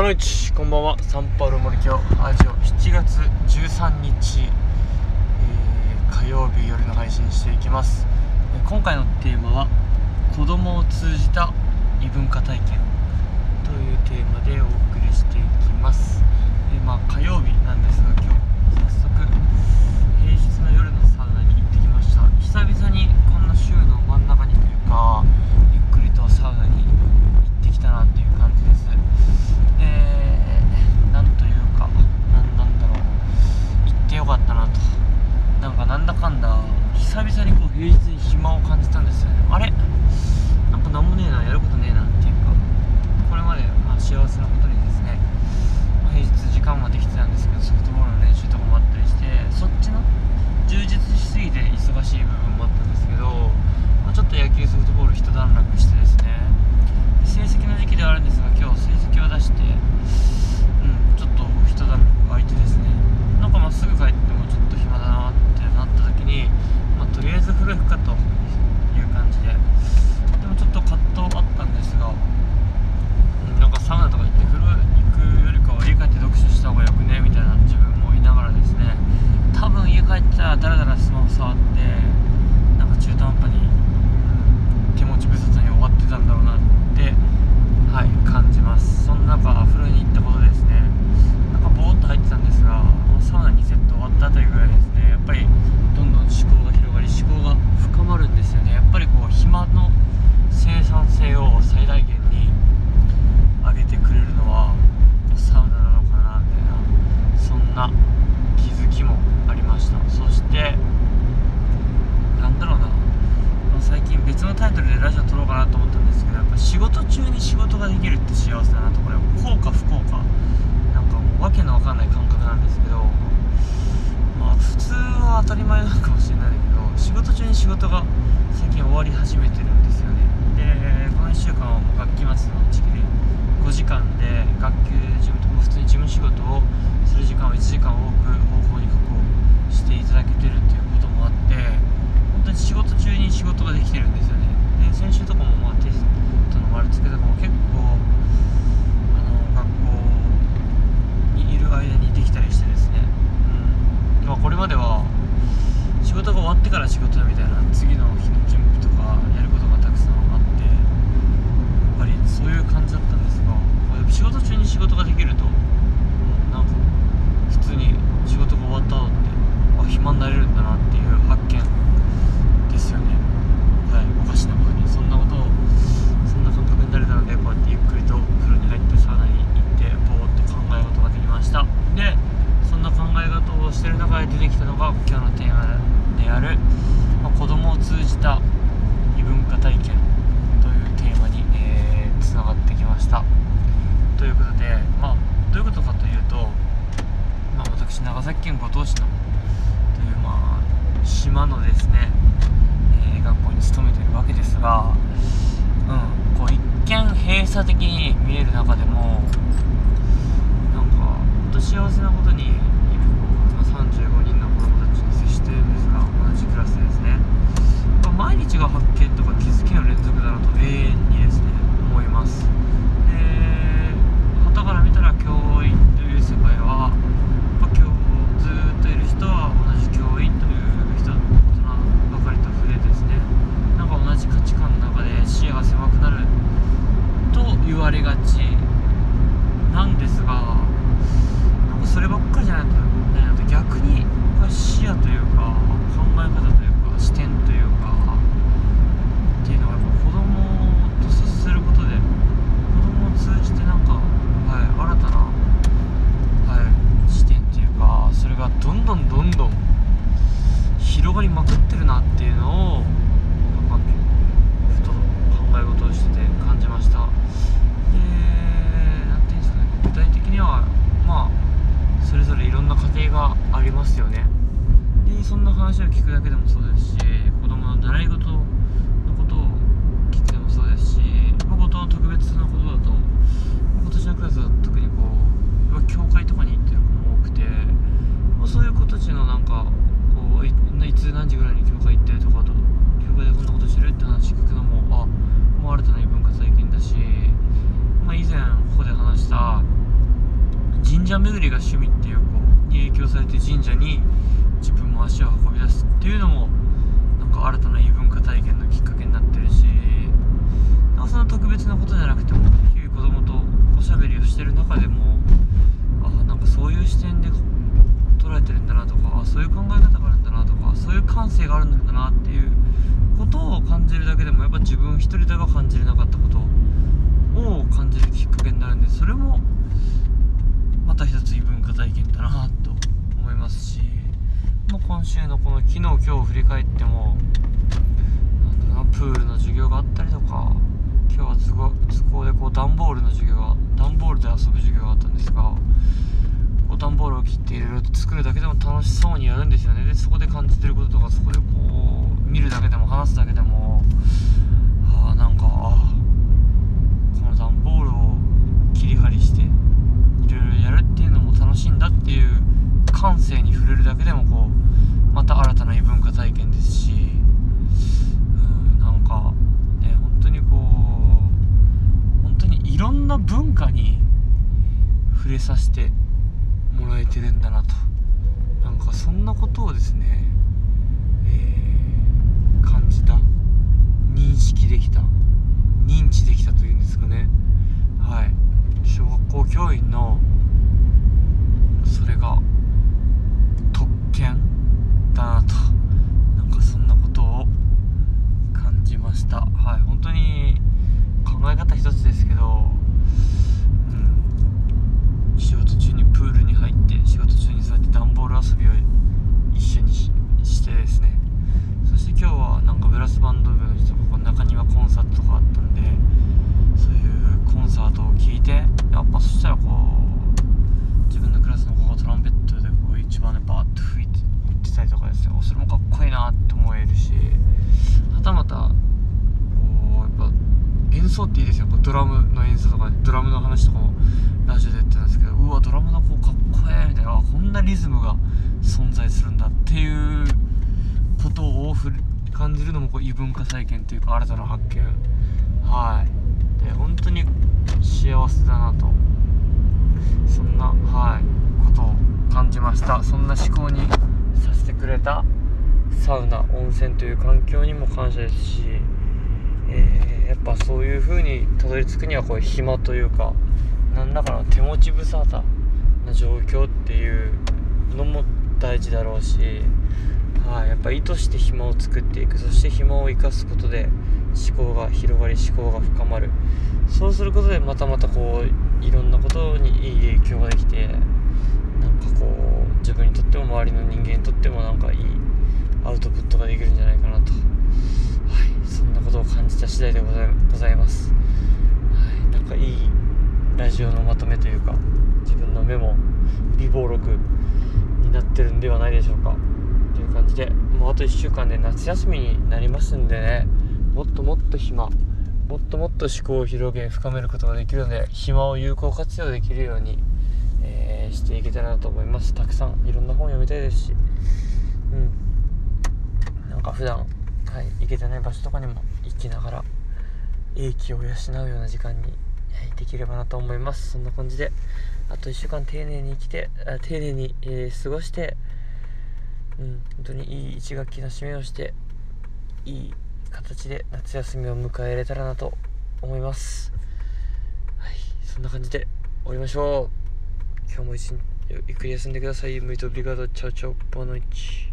坂の市こんばんは。サンパウロ森京アジオ。7月13日、えー、火曜日夜の配信していきます。今回のテーマは子供を通じた異文化体験というテーマでお送りしていきます、えー、まあ、火曜日唯一に暇を感じたんですよね。に仕事ができるって幸せだなとこれ幸か不幸か。なんかもう訳のわかんない感覚なんですけどまあ普通は当たり前なのかもしれないけど仕事中に仕事が最近終わり始めてるんですよね。でこの1週間はもう学期末の時期で5時間で学まになれるんだなっていう発見ですよねはいおかしなことにそんなことをそんな感覚になれたのでこうやってゆっくりと風呂に入ってサウナに行ってぼーっと考え事ができましたでそんな考え事をしてる中で出てきたのが今日のテーマである、まあ、子供を通じた差的に見える中でもなんか本当幸せなことに今35人の子供たちに接してるんですが同じクラスでですね毎日が発見われがち。なんですがなんかそればっかりじゃないと逆に視野というか考え方というか視点というか。りますよね。でそんな話を聞くだけでもそうですし子供の習い事のことを聞くでもそうですし僕の特別なことだと今年のクラスは特にこう教会とかに行ってる子も多くてそういう子たちのなんかこういつ何時ぐらいに神社に自分も足を運び出すっていうのもなんか新たな異文化体験のきっかけになってるしなんかそんな特別なことじゃなくても日々子供とおしゃべりをしてる中でもあなんかそういう視点で捉えてるんだなとかそういう考え方があるんだなとかそういう感性があるんだなっていうことを感じるだけでもやっぱ自分一人では感じれなかったことを感じるきっかけになるんでそれもまた一つ異文化体験だなとますし、今週のこの昨日今日を振り返ってもなんだなプールの授業があったりとか今日は図工図工でこう段ボールの授業が段ボールで遊ぶ授業があったんですがこう段ボールを切っていろいろと作るだけでも楽しそうにやるんですよねでそこで感じてることとかそこでこう見るだけでも話すだけでもああなんかあこの段ボールを切り張りしていろいろやるっていうのも楽しいんだっていう感性に触れるだけでもこうまた新たな異文化体験ですしうんなんかね本当にこう本当にいろんな文化に触れさせてもらえてるんだなと。なんかそんなことをですね、えー感じた。認識できた。認知できたというんですかね。はい。小学校教員のそれが特権だなとなんかそんなことを感じましたはい本当に考え方一つですけどうん仕事中にプールに入って仕事中にそうやって段ボール遊びを一緒にししてですねそして今日はなんかブラスバンド部の人がこう中庭コンサートとかあったんでそういうコンサートを聴いてやっぱそしたらこう自分のクラスの子がトランペットでこう一番ねバーッと吹いて吹いてたりとかですねおそれもかっこいいなって思えるしはた。こうやっぱ演奏っていいですよこうドラムの演奏とかドラムの話とかもラジオで言ってたんですけどうわドラムの子かっこええみたいなこんなリズムが存在するんだっていうことを感じるのもこう異文化体験というか新たな発見。はい。で本当に幸せだなと。そんなはいことを感じました。そんな思考にさせてくれた。サウナ温泉という環境にも感謝ですし、えーやっぱそういう風にたどり着くにはこう暇というか何らかの手持ち無沙汰な状況っていうのも大事だろうし、はい、やっぱ意図して暇を作っていくそして暇を生かすことで思考が広がり思考が深まる。そうすることでまたまたこういろんなことにいい影響ができてなんかこう自分にとっても周りの人間にとってもなんかいいアウトプットができるんじゃないかなと、はい、そんなことを感じた次第でございございます、はい、なんかいいラジオのまとめというか自分のメモ備忘録になってるんではないでしょうか。という感じでもうあと1週間で夏休みになりますんでね。もっともっと暇もっともっと思考を広げ深めることができるので暇を有効活用できるように、えーしていけたらなと思います。たくさんいろんな本読みたいですし。うん。なんか普段はい行けてない場所とかにも行きながら英気を養うような時間に、はいできればなと思います。そんな感じであと1週間丁寧に生きてあ丁寧に、えー過ごしてうん本当にいい1学期の締めをしていい形で夏休みを迎えられたらなと思います。はいそんな感じで終わりましょう。今日も一日ゆっくり休んでください。ムイトブリガードチャウチャウボノイチ